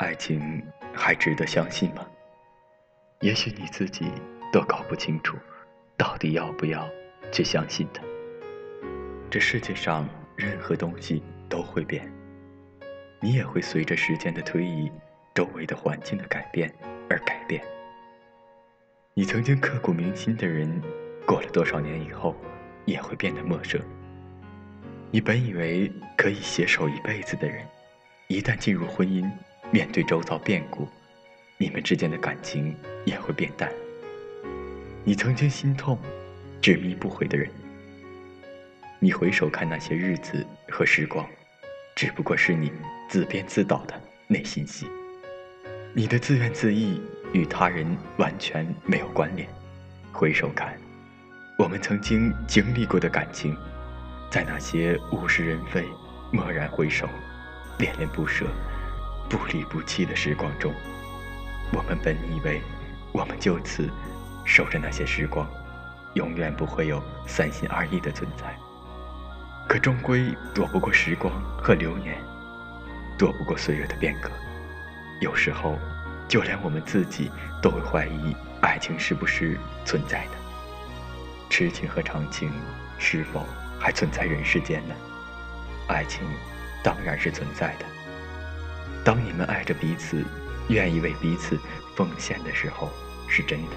爱情还值得相信吗？也许你自己都搞不清楚，到底要不要去相信它。这世界上任何东西都会变，你也会随着时间的推移、周围的环境的改变而改变。你曾经刻骨铭心的人，过了多少年以后，也会变得陌生。你本以为可以携手一辈子的人，一旦进入婚姻，面对周遭变故，你们之间的感情也会变淡。你曾经心痛、执迷不悔的人，你回首看那些日子和时光，只不过是你自编自导的内心戏。你的自怨自艾与他人完全没有关联。回首看，我们曾经经历过的感情，在那些物是人非、蓦然回首、恋恋不舍、不离不弃的时光中，我们本以为我们就此守着那些时光，永远不会有三心二意的存在。可终归躲不过时光和流年，躲不过岁月的变革。有时候，就连我们自己都会怀疑爱情是不是存在的。痴情和长情是否还存在人世间呢？爱情当然是存在的。当你们爱着彼此，愿意为彼此奉献的时候，是真的；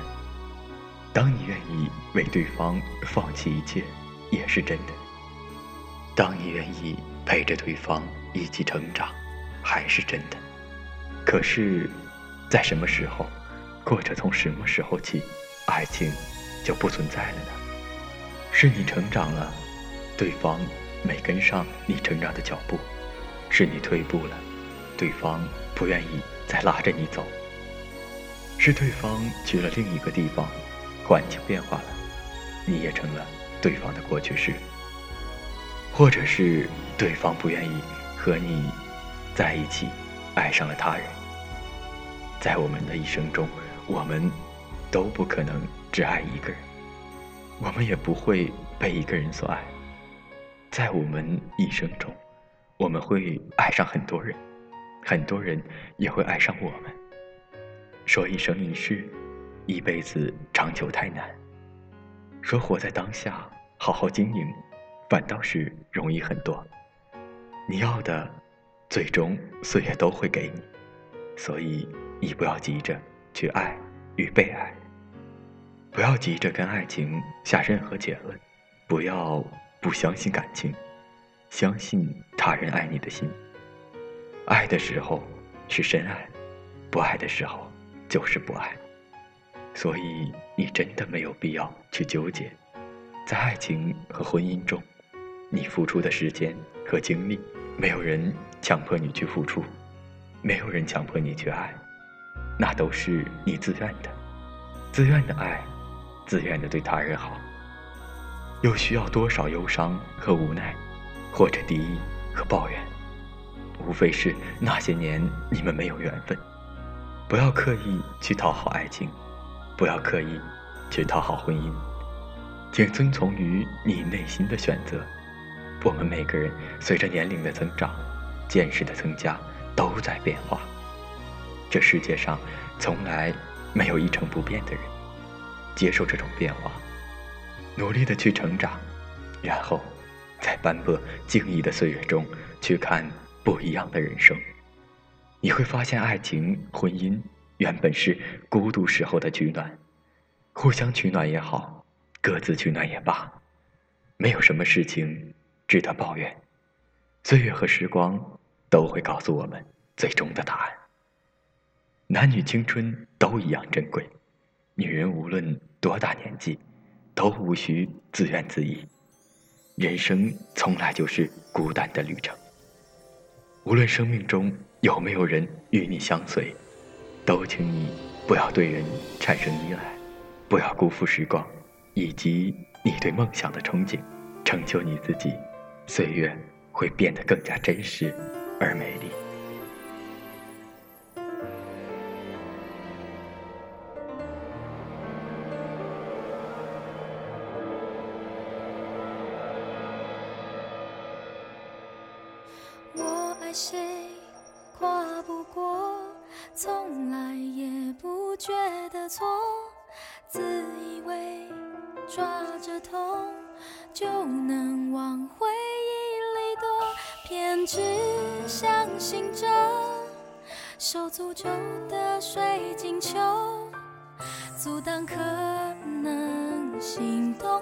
当你愿意为对方放弃一切，也是真的；当你愿意陪着对方一起成长，还是真的。可是，在什么时候，或者从什么时候起，爱情就不存在了呢？是你成长了，对方没跟上你成长的脚步；是你退步了，对方不愿意再拉着你走；是对方去了另一个地方，环境变化了，你也成了对方的过去式；或者是对方不愿意和你在一起。爱上了他人，在我们的一生中，我们都不可能只爱一个人，我们也不会被一个人所爱。在我们一生中，我们会爱上很多人，很多人也会爱上我们。说一生一世，一辈子长久太难；说活在当下，好好经营，反倒是容易很多。你要的。最终，岁月都会给你，所以你不要急着去爱与被爱，不要急着跟爱情下任何结论，不要不相信感情，相信他人爱你的心。爱的时候是深爱，不爱的时候就是不爱。所以你真的没有必要去纠结，在爱情和婚姻中，你付出的时间和精力。没有人强迫你去付出，没有人强迫你去爱，那都是你自愿的，自愿的爱，自愿的对他人好。又需要多少忧伤和无奈，或者敌意和抱怨？无非是那些年你们没有缘分。不要刻意去讨好爱情，不要刻意去讨好婚姻，请遵从于你内心的选择。我们每个人随着年龄的增长，见识的增加，都在变化。这世界上从来没有一成不变的人。接受这种变化，努力的去成长，然后在斑驳静谧的岁月中去看不一样的人生。你会发现，爱情、婚姻原本是孤独时候的取暖，互相取暖也好，各自取暖也罢，没有什么事情。值得抱怨，岁月和时光都会告诉我们最终的答案。男女青春都一样珍贵，女人无论多大年纪，都无需自怨自艾。人生从来就是孤单的旅程。无论生命中有没有人与你相随，都请你不要对人产生依赖，不要辜负时光以及你对梦想的憧憬，成就你自己。岁月会变得更加真实而美丽。谁，跨不过。从来也不觉得错，自以为抓着痛就能往回忆里躲，偏执相信着手诅咒的水晶球，阻挡可能心动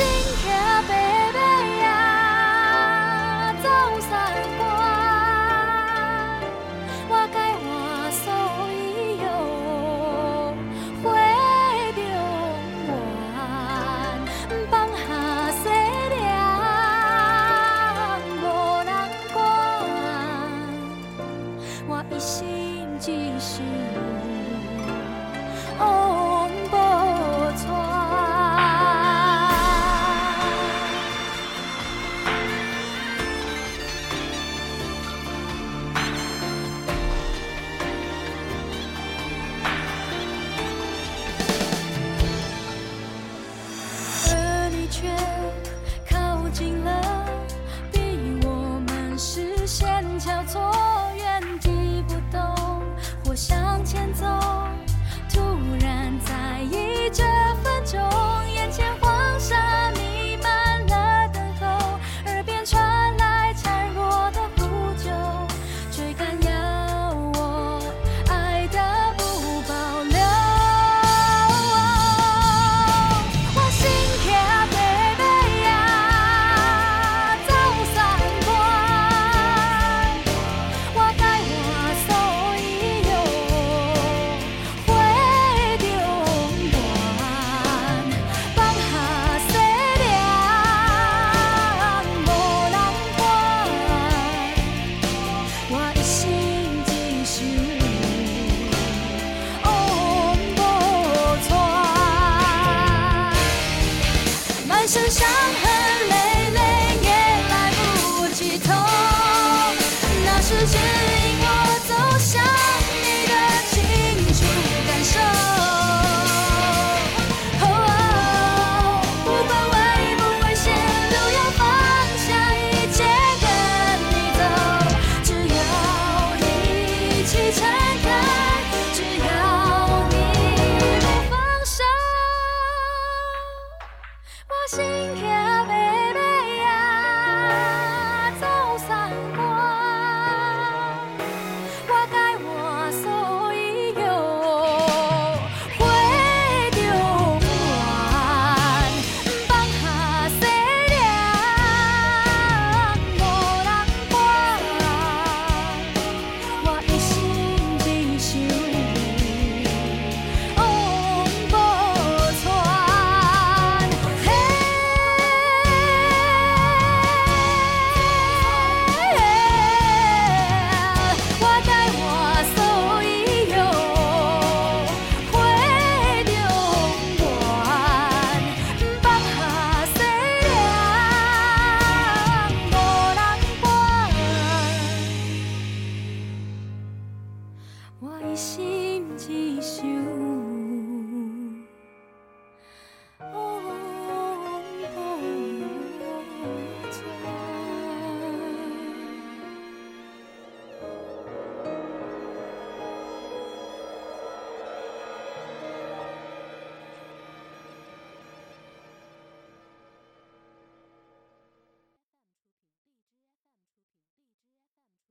心跳前走突然在意这